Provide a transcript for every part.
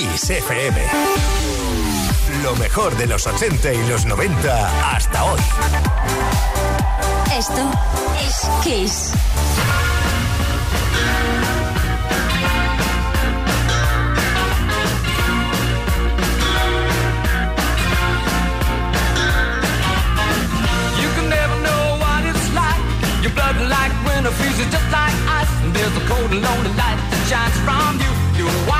Kiss FM. Lo mejor de los 80 y los 90 hasta hoy. Esto es Kiss. like winter freezes just like ice. And there's a cold and lonely light that shines from you. You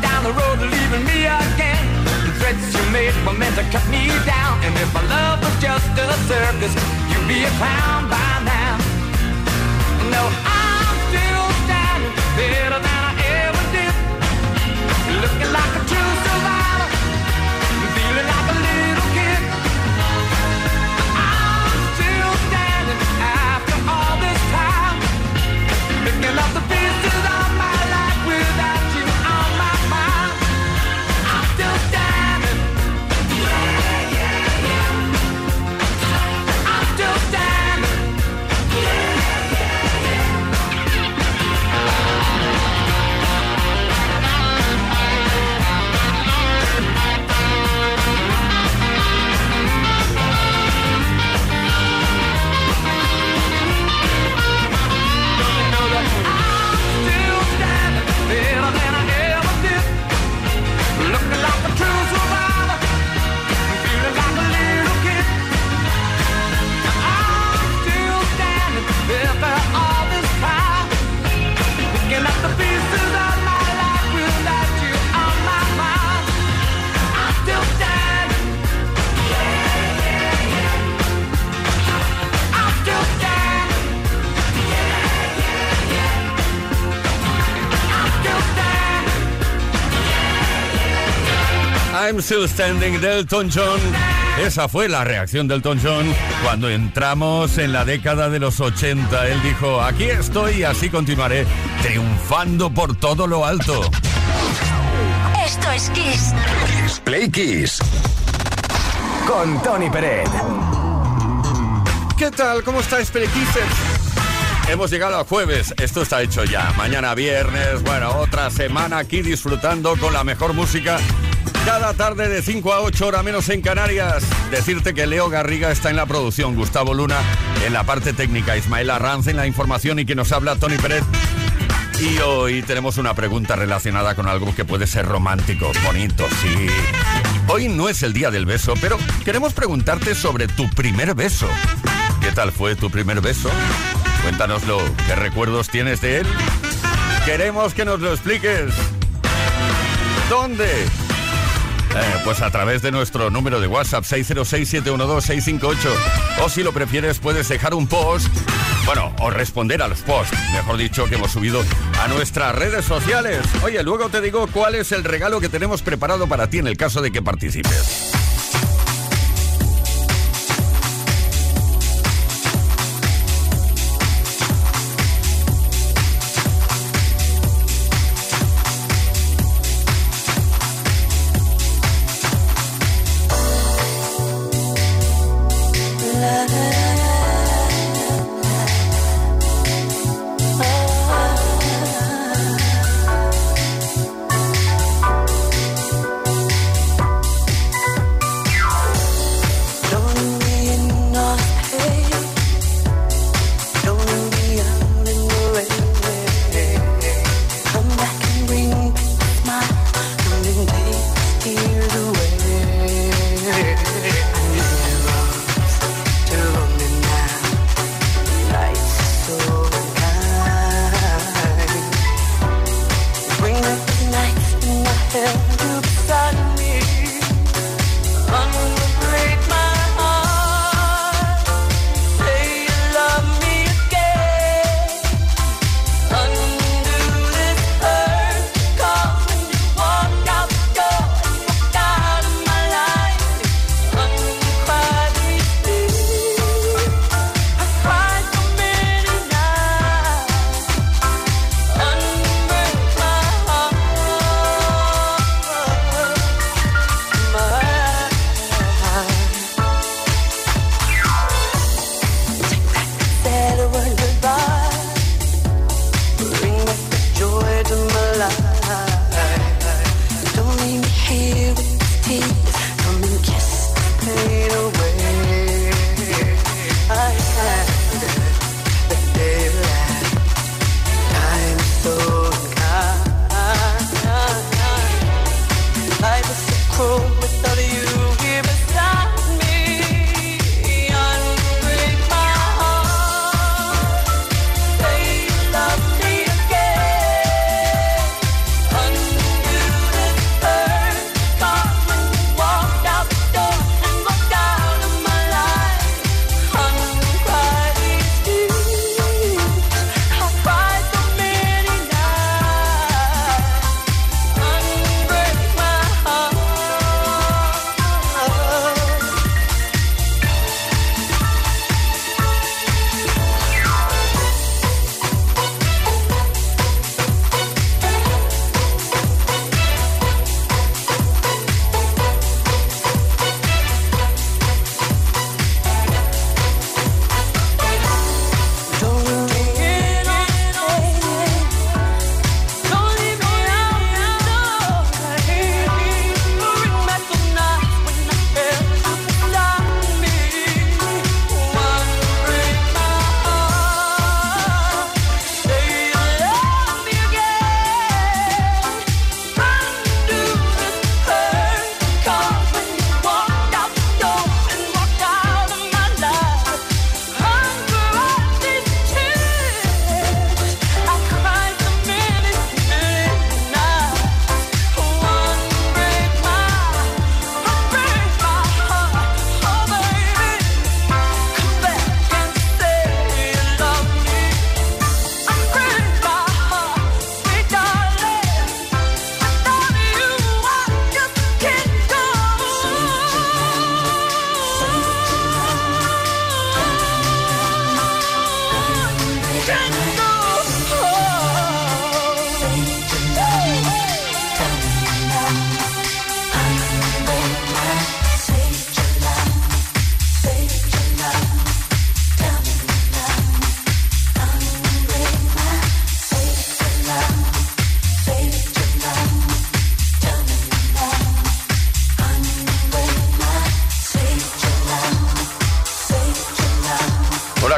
Down the road, leaving me again. The threats you made were meant to cut me down. And if my love was just a circus, you'd be a clown by Still Standing del Elton John. Esa fue la reacción del Elton John cuando entramos en la década de los 80. Él dijo, aquí estoy y así continuaré, triunfando por todo lo alto. Esto es Kiss. Kiss Play Kiss. Con Tony Peret. ¿Qué tal? ¿Cómo estáis, Perequises? Hemos llegado a jueves, esto está hecho ya. Mañana viernes, bueno, otra semana aquí disfrutando con la mejor música. Cada tarde de 5 a 8 horas menos en Canarias. Decirte que Leo Garriga está en la producción, Gustavo Luna en la parte técnica, Ismael Arranz en la información y que nos habla Tony Pérez. Y hoy tenemos una pregunta relacionada con algo que puede ser romántico, bonito, sí. Hoy no es el día del beso, pero queremos preguntarte sobre tu primer beso. ¿Qué tal fue tu primer beso? Cuéntanoslo, ¿qué recuerdos tienes de él? Queremos que nos lo expliques. ¿Dónde? Eh, pues a través de nuestro número de WhatsApp 606-712-658 o si lo prefieres puedes dejar un post, bueno, o responder a los posts, mejor dicho, que hemos subido a nuestras redes sociales. Oye, luego te digo cuál es el regalo que tenemos preparado para ti en el caso de que participes.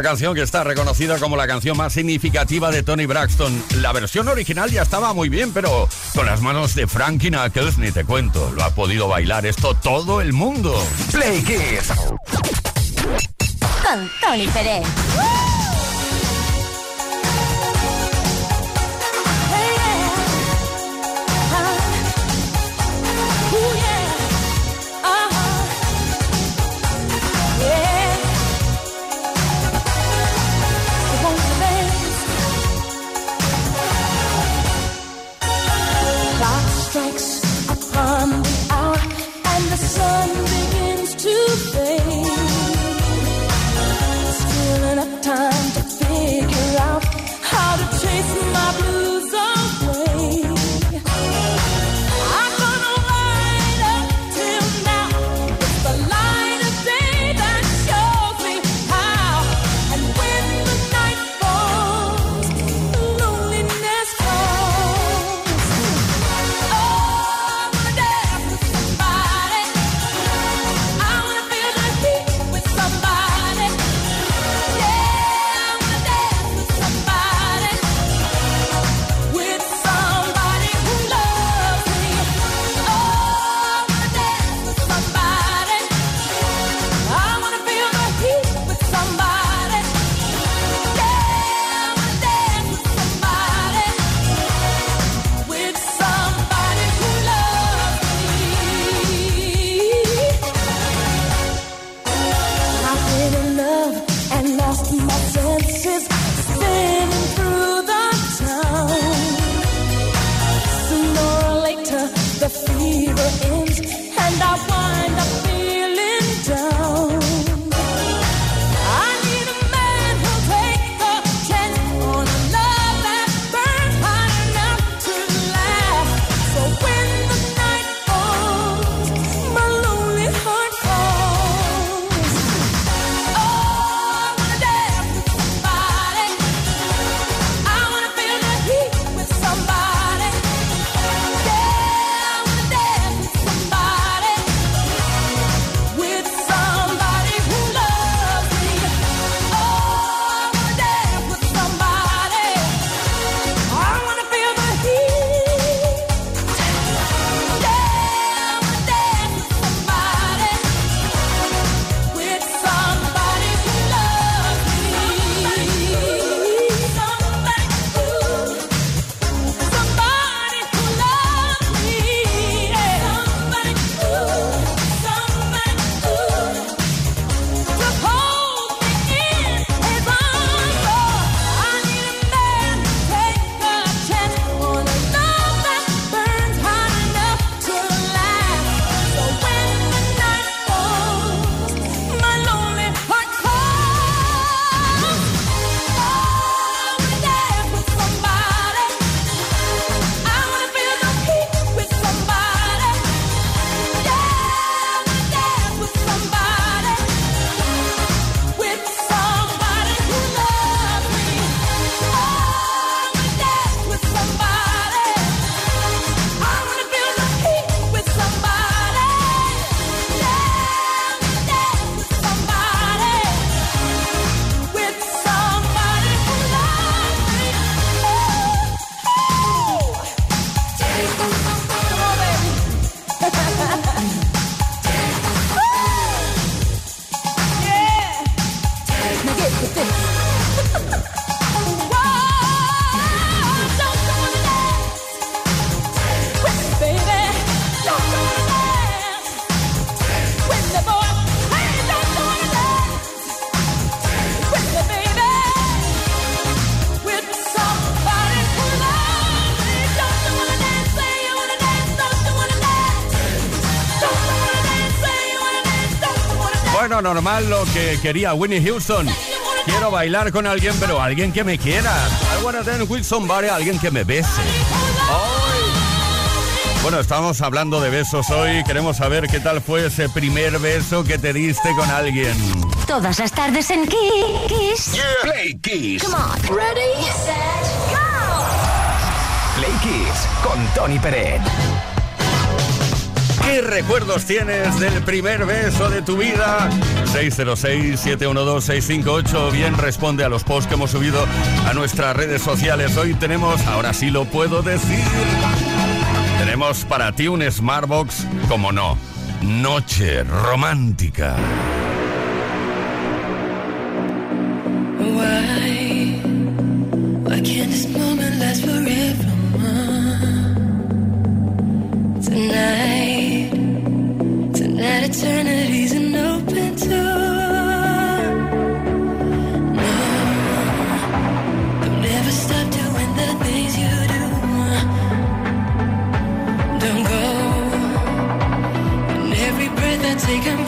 Canción que está reconocida como la canción más significativa de Tony Braxton. La versión original ya estaba muy bien, pero con las manos de Frankie Knuckles ni te cuento. Lo ha podido bailar esto todo el mundo. Play Kiss. Con Tony Pérez. Normal lo que quería Winnie Houston. Quiero bailar con alguien, pero alguien que me quiera. I wanna dance with somebody, alguien que me bese. Bueno, estamos hablando de besos hoy. Queremos saber qué tal fue ese primer beso que te diste con alguien. Todas las tardes en Kiss. Play Kiss. Come on. Ready, set, go. Play Kiss con Tony Pérez. ¿Qué recuerdos tienes del primer beso de tu vida? 606-712-658. Bien responde a los posts que hemos subido a nuestras redes sociales. Hoy tenemos, ahora sí lo puedo decir, tenemos para ti un Smartbox, como no, noche romántica. take him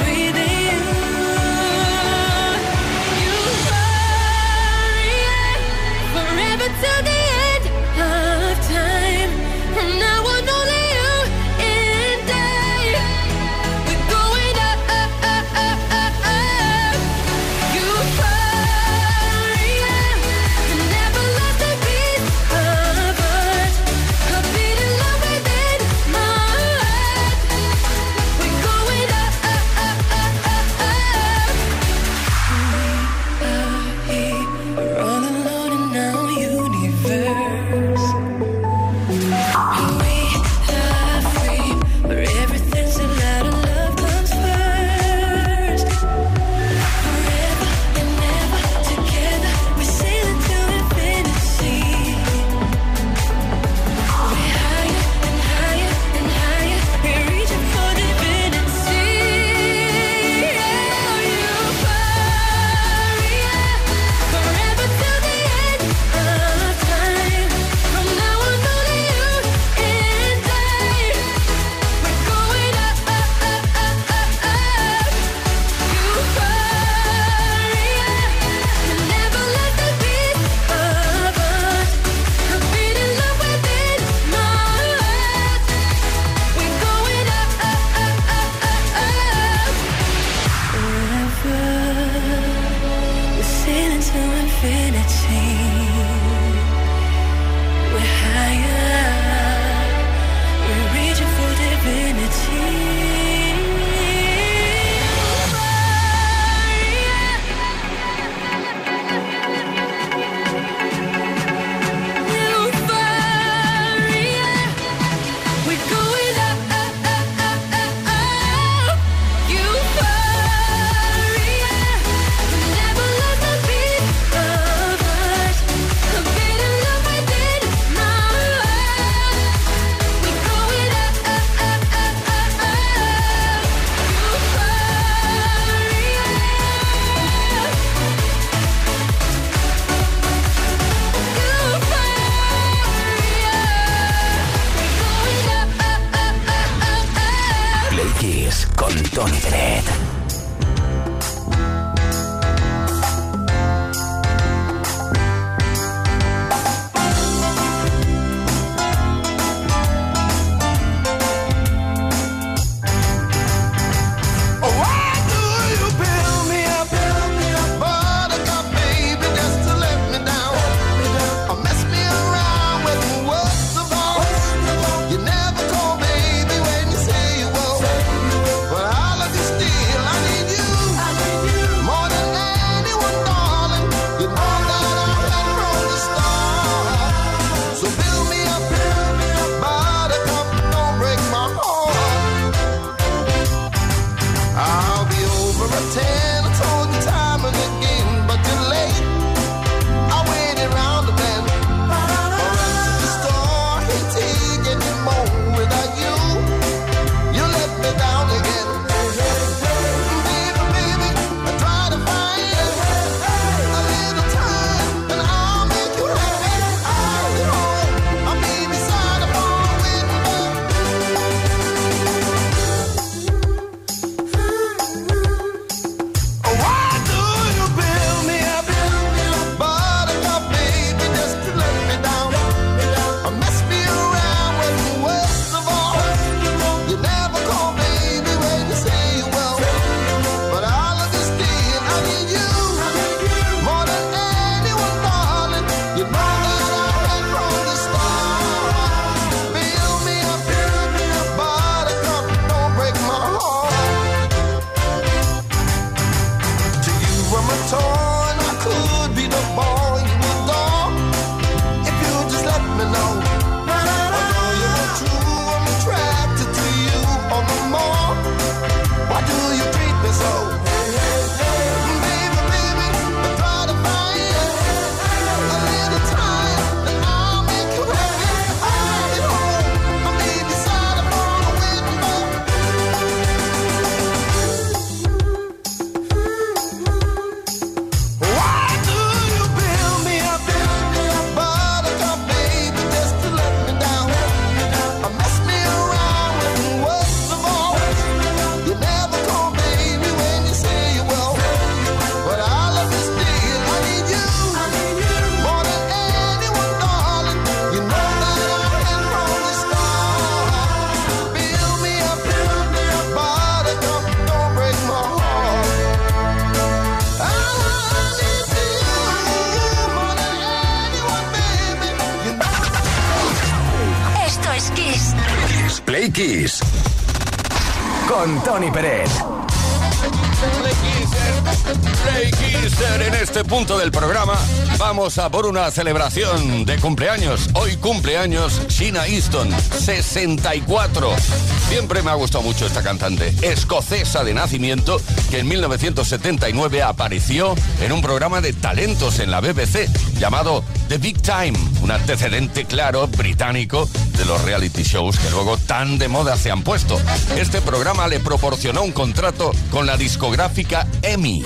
infinity. Por una celebración de cumpleaños. Hoy cumpleaños Sheena Easton, 64. Siempre me ha gustado mucho esta cantante, escocesa de nacimiento, que en 1979 apareció en un programa de talentos en la BBC llamado The Big Time, un antecedente claro británico de los reality shows que luego tan de moda se han puesto. Este programa le proporcionó un contrato con la discográfica EMI.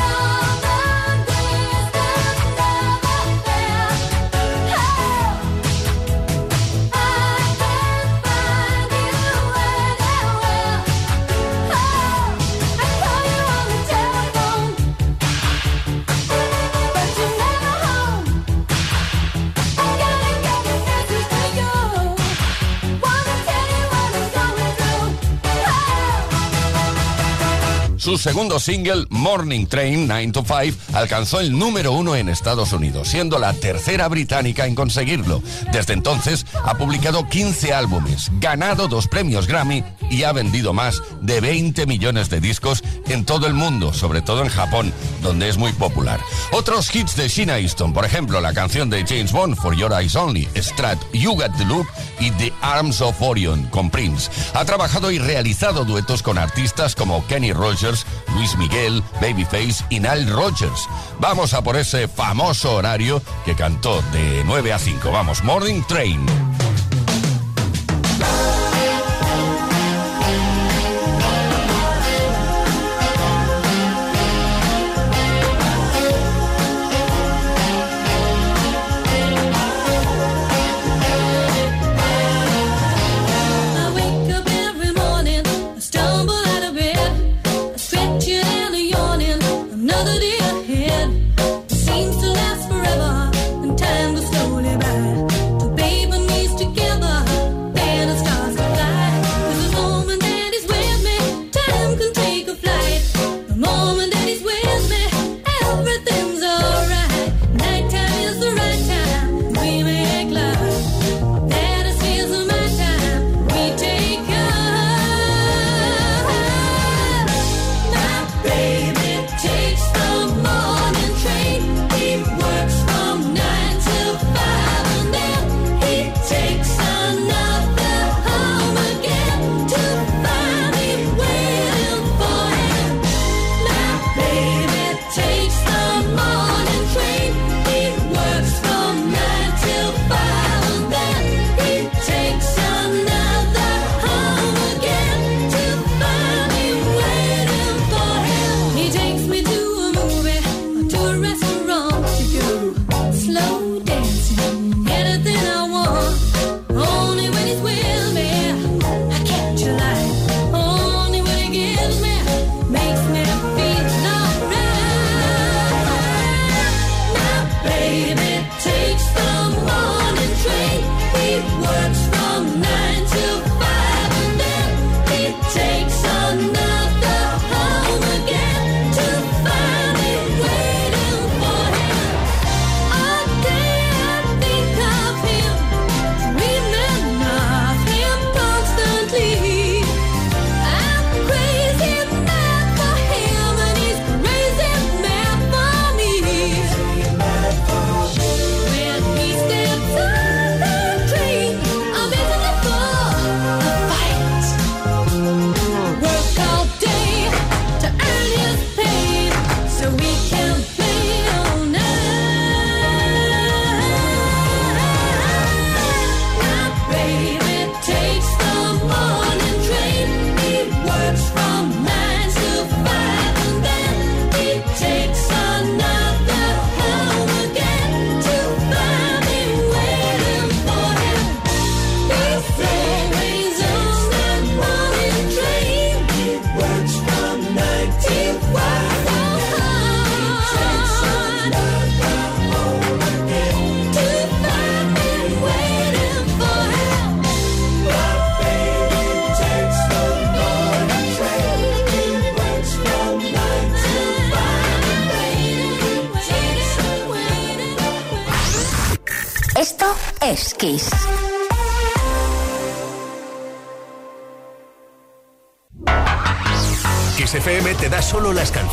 Su segundo single, Morning Train 9 to 5, alcanzó el número uno en Estados Unidos, siendo la tercera británica en conseguirlo. Desde entonces ha publicado 15 álbumes, ganado dos premios Grammy y ha vendido más de 20 millones de discos en todo el mundo, sobre todo en Japón, donde es muy popular. Otros hits de Sheena Easton, por ejemplo, la canción de James Bond, For Your Eyes Only, Strat, You Got the Loop y The Arms of Orion con Prince. Ha trabajado y realizado duetos con artistas como Kenny Rogers, Luis Miguel, Babyface y Nile Rogers. Vamos a por ese famoso horario que cantó de 9 a 5. Vamos, Morning Train.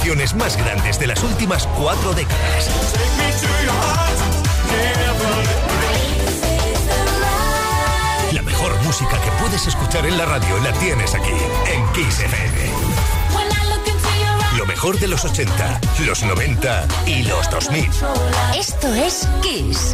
Canciones más grandes de las últimas cuatro décadas. La mejor música que puedes escuchar en la radio la tienes aquí, en Kiss FM. Lo mejor de los 80, los 90 y los 2000. Esto es Kiss.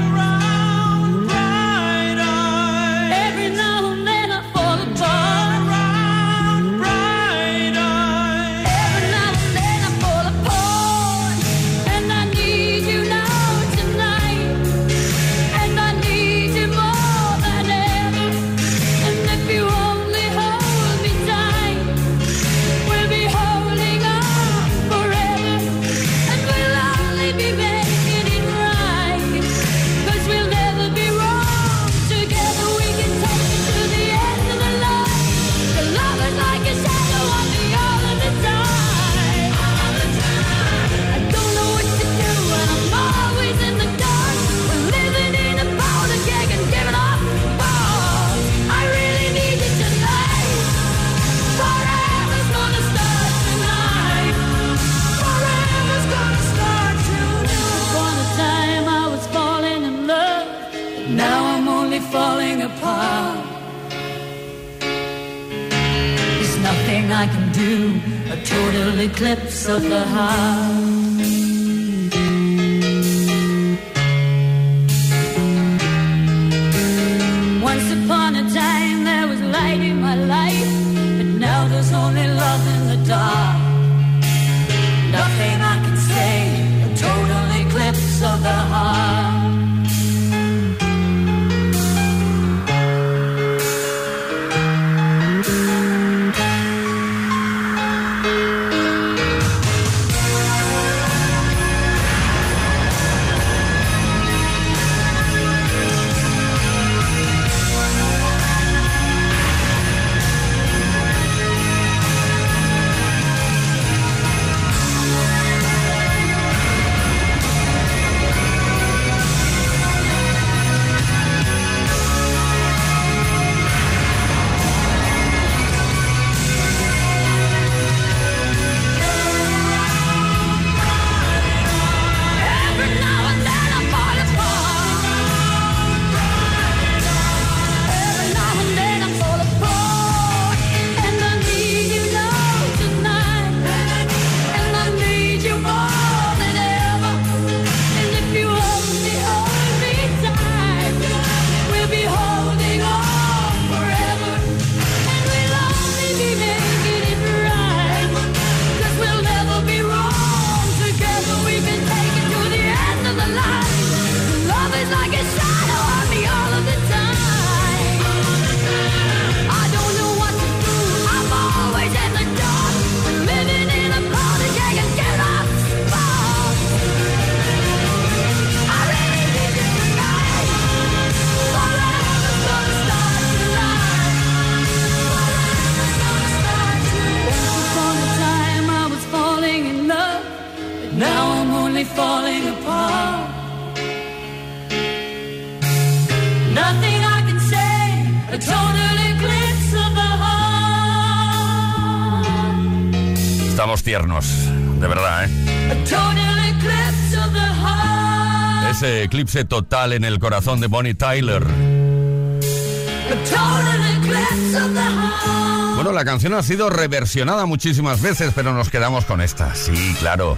A total eclipse of the heart. De verdad, ¿eh? Ese eclipse total en el corazón de Bonnie Tyler. Bueno, la canción ha sido reversionada muchísimas veces, pero nos quedamos con esta. Sí, claro.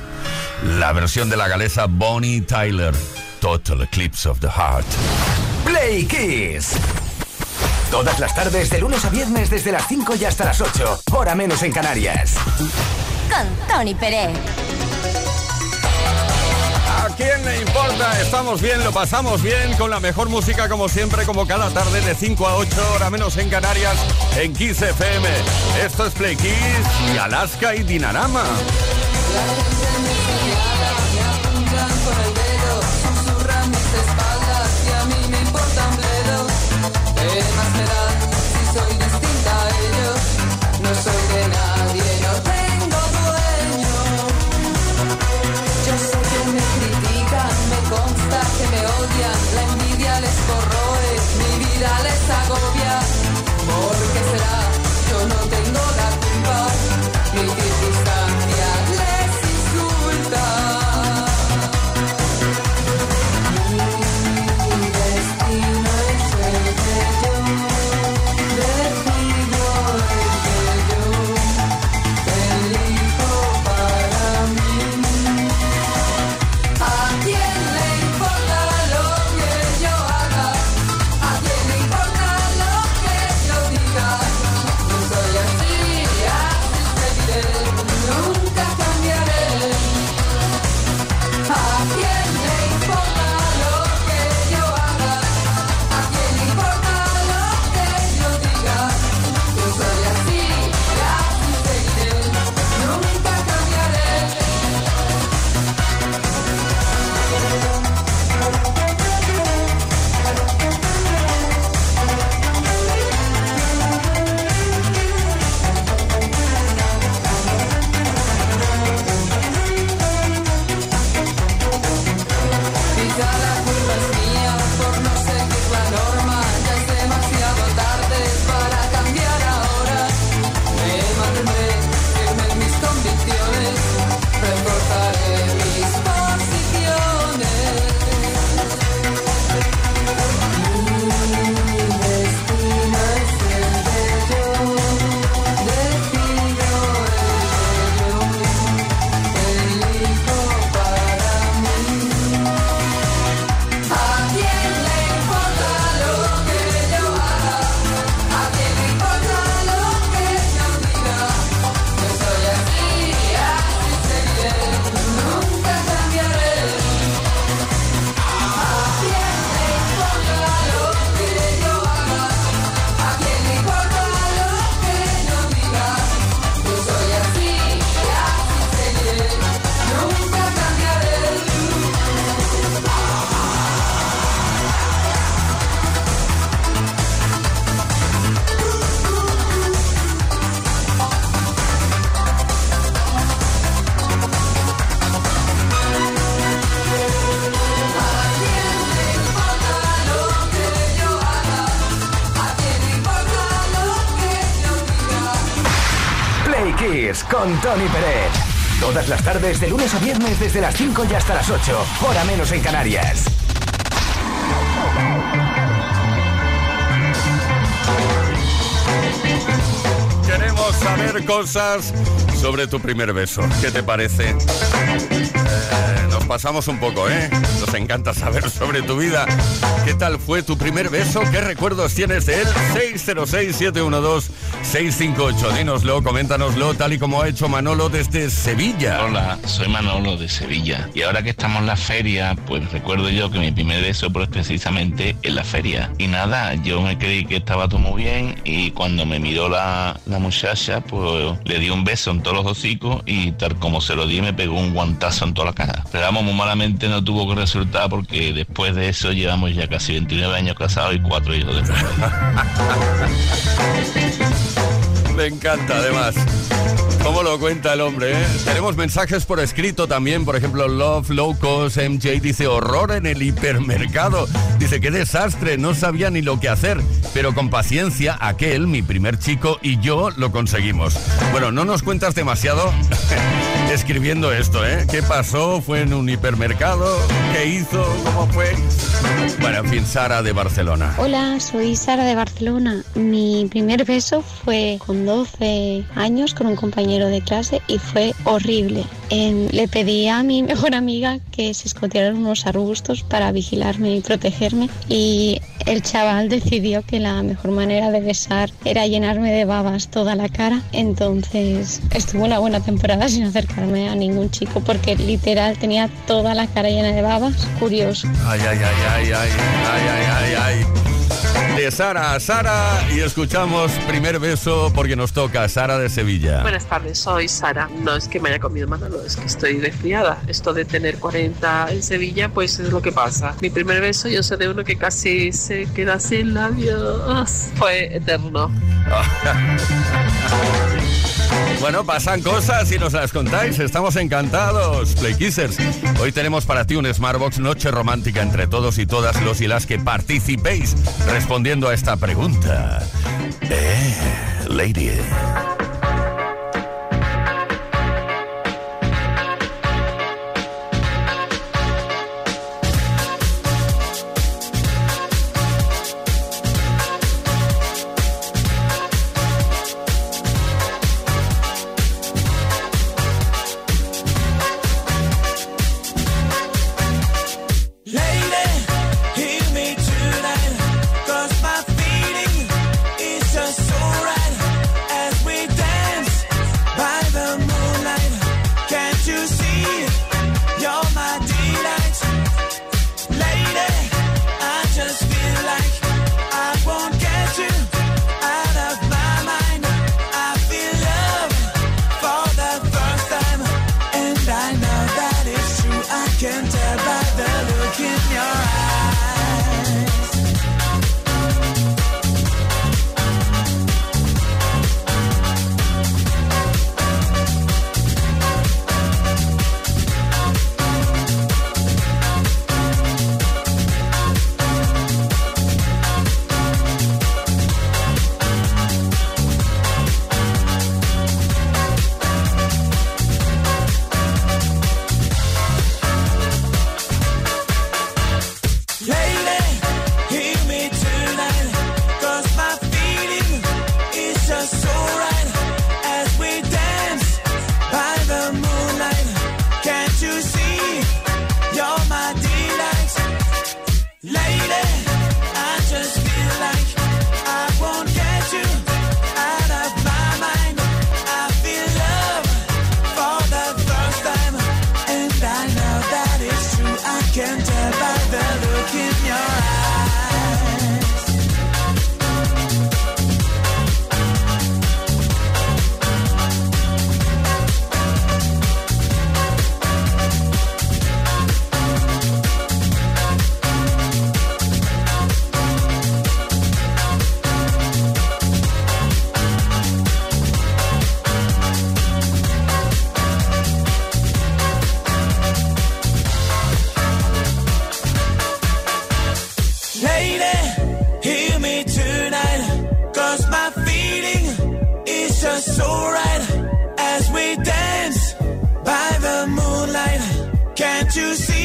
La versión de la galesa Bonnie Tyler. Total Eclipse of the Heart. Play Kiss. Todas las tardes, de lunes a viernes, desde las 5 y hasta las 8. Hora menos en Canarias. Con Tony Pérez. Aquí quién le importa? Estamos bien, lo pasamos bien con la mejor música como siempre, como cada tarde de 5 a 8, hora menos en Canarias, en Kiss FM. Esto es Play Kiss y Alaska y Dinarama. Las tardes, de lunes a viernes, desde las 5 y hasta las 8, hora menos en Canarias. Queremos saber cosas sobre tu primer beso. ¿Qué te parece? Eh, nos pasamos un poco, ¿eh? Nos encanta saber sobre tu vida. ¿Qué tal fue tu primer beso? ¿Qué recuerdos tienes de él? 606-712-658. Dínoslo, coméntanoslo, tal y como ha hecho Manolo desde Sevilla. Hola, soy Manolo de Sevilla y ahora que estamos en la feria, pues recuerdo yo que mi primer beso fue precisamente en la feria. Y nada, yo me creí que estaba todo muy bien y cuando me miró la, la muchacha, pues le di un beso en todos los hocicos y tal como se lo di me pegó un guantazo en toda la cara. Pero vamos, muy malamente no tuvo que resultar porque después de eso llevamos ya casi 29 años casados y cuatro hijos después. Me encanta, además. ¿Cómo lo cuenta el hombre? eh? Tenemos mensajes por escrito también. Por ejemplo, Love Low Cost MJ dice horror en el hipermercado. Dice qué desastre, no sabía ni lo que hacer. Pero con paciencia, aquel, mi primer chico y yo lo conseguimos. Bueno, no nos cuentas demasiado escribiendo esto, ¿eh? ¿Qué pasó? ¿Fue en un hipermercado? ¿Qué hizo? ¿Cómo fue? Bueno, en fin, Sara de Barcelona. Hola, soy Sara de Barcelona. Mi primer beso fue con 12 años con un compañero de clase y fue horrible. Eh, le pedí a mi mejor amiga que se escotearan unos arbustos para vigilarme y protegerme y el chaval decidió que la mejor manera de besar era llenarme de babas toda la cara. Entonces estuvo una buena temporada sin acercarme a ningún chico porque literal tenía toda la cara llena de babas. Curioso. ay, ay, ay, ay, ay, ay, ay. ay. De Sara a Sara y escuchamos primer beso porque nos toca Sara de Sevilla. Buenas tardes, soy Sara. No es que me haya comido Manolo, es que estoy resfriada. Esto de tener 40 en Sevilla, pues es lo que pasa. Mi primer beso, yo sé de uno que casi se queda sin labios. Fue eterno. Bueno, pasan cosas y nos las contáis. Estamos encantados, Play Kissers. Hoy tenemos para ti un Smartbox Noche Romántica entre todos y todas los y las que participéis respondiendo a esta pregunta. Eh, lady. Lady,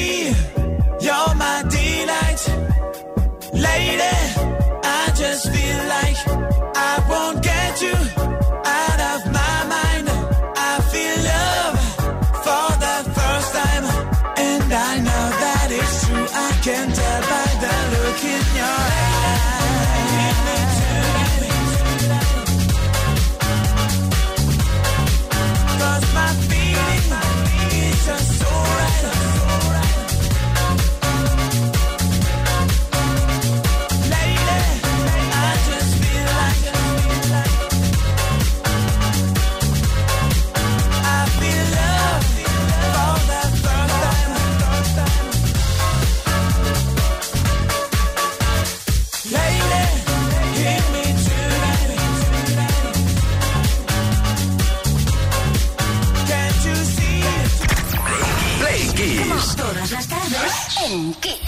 me. En Kiss.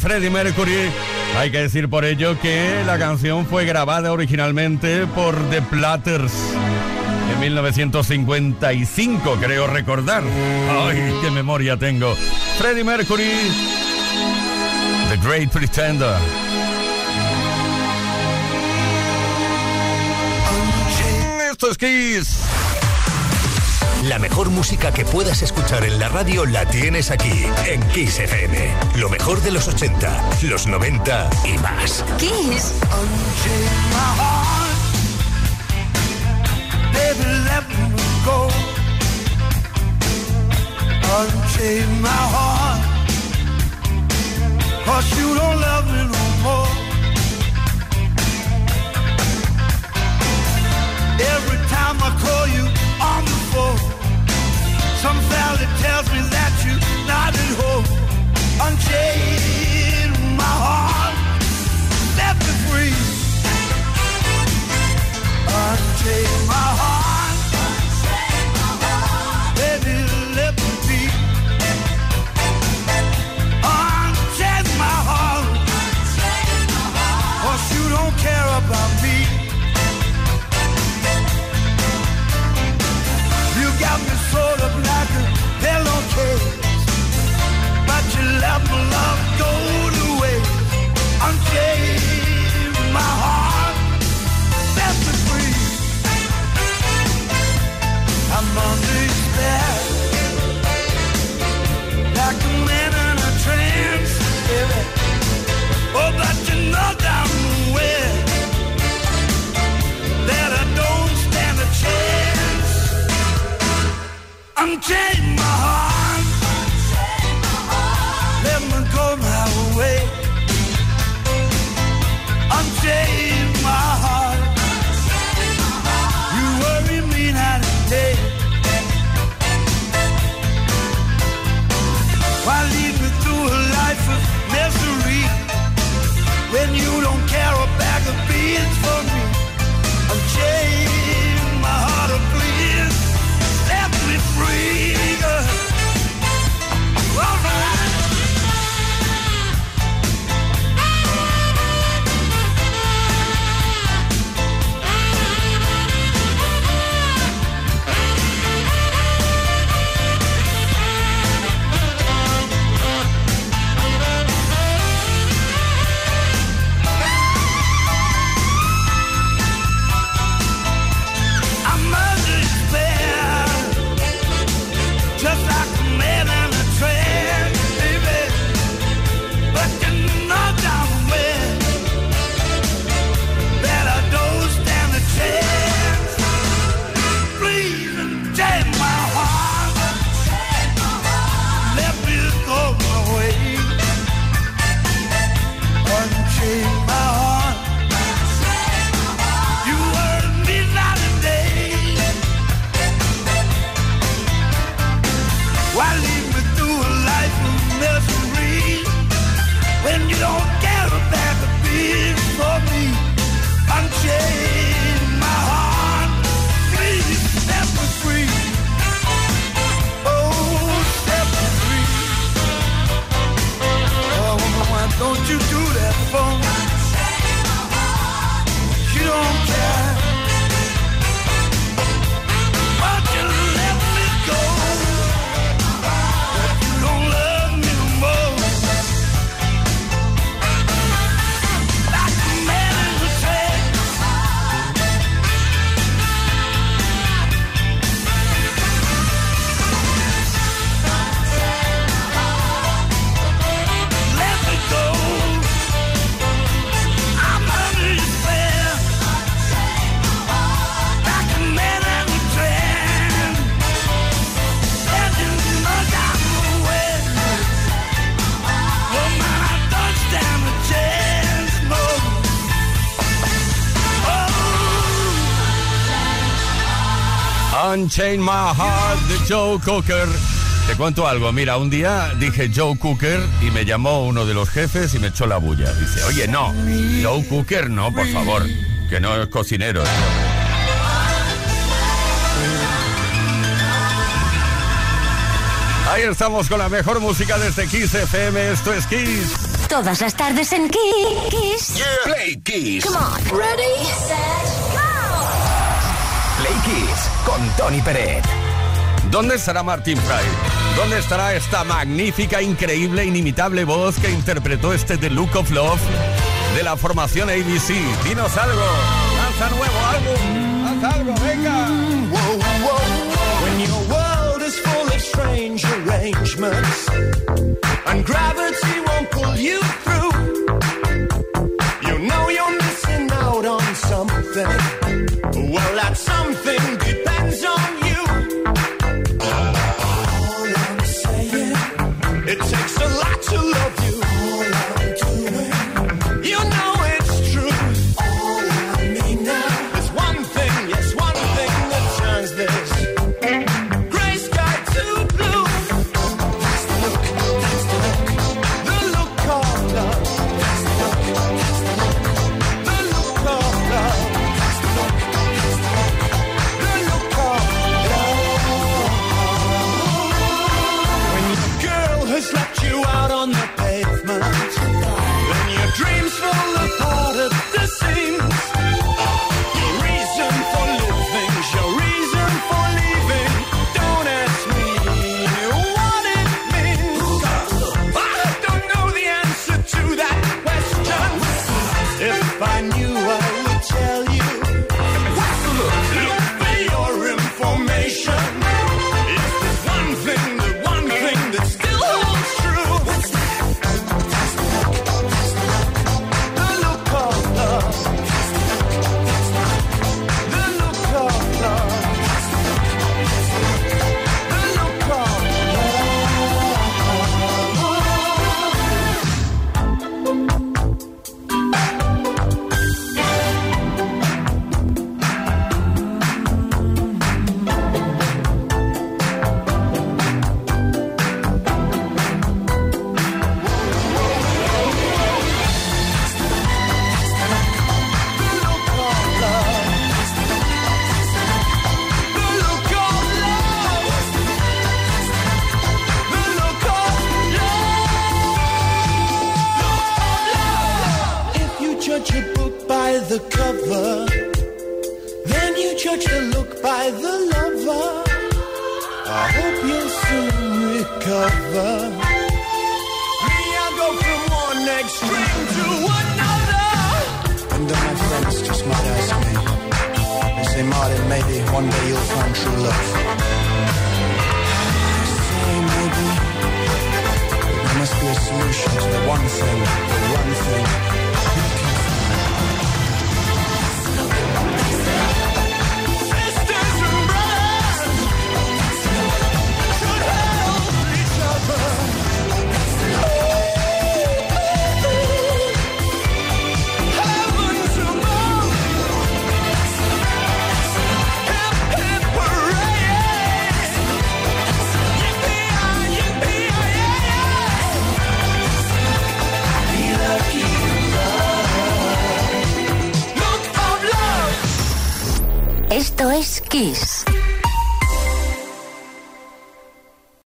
Freddie Mercury. Hay que decir por ello que la canción fue grabada originalmente por The Platters en 1955, creo recordar. ¡Ay, qué memoria tengo! Freddie Mercury, The Great Pretender. Esto es Kiss. La mejor música que puedas escuchar en la radio la tienes aquí, en Kiss FM. Lo mejor de los 80, los 90 y más. Kiss. Unchain my heart Cause you don't love me no Unchain My Heart de Joe Cooker. Te cuento algo, mira, un día dije Joe Cooker y me llamó uno de los jefes y me echó la bulla. Dice, oye, no, Joe Cooker no, por favor, que no es cocinero. Ahí estamos con la mejor música desde este Kiss FM. Esto es Kiss. Todas las tardes en Kiss. Play Kiss. Come on. Ready, set, Kiss con Tony Pérez. ¿Dónde estará Martin Fry? ¿Dónde estará esta magnífica, increíble, inimitable voz que interpretó este The Look of Love de la formación ABC? Dinos algo, lanza nuevo álbum, lanza algo, venga. When your world is full of strange arrangements and gravity won't pull you through.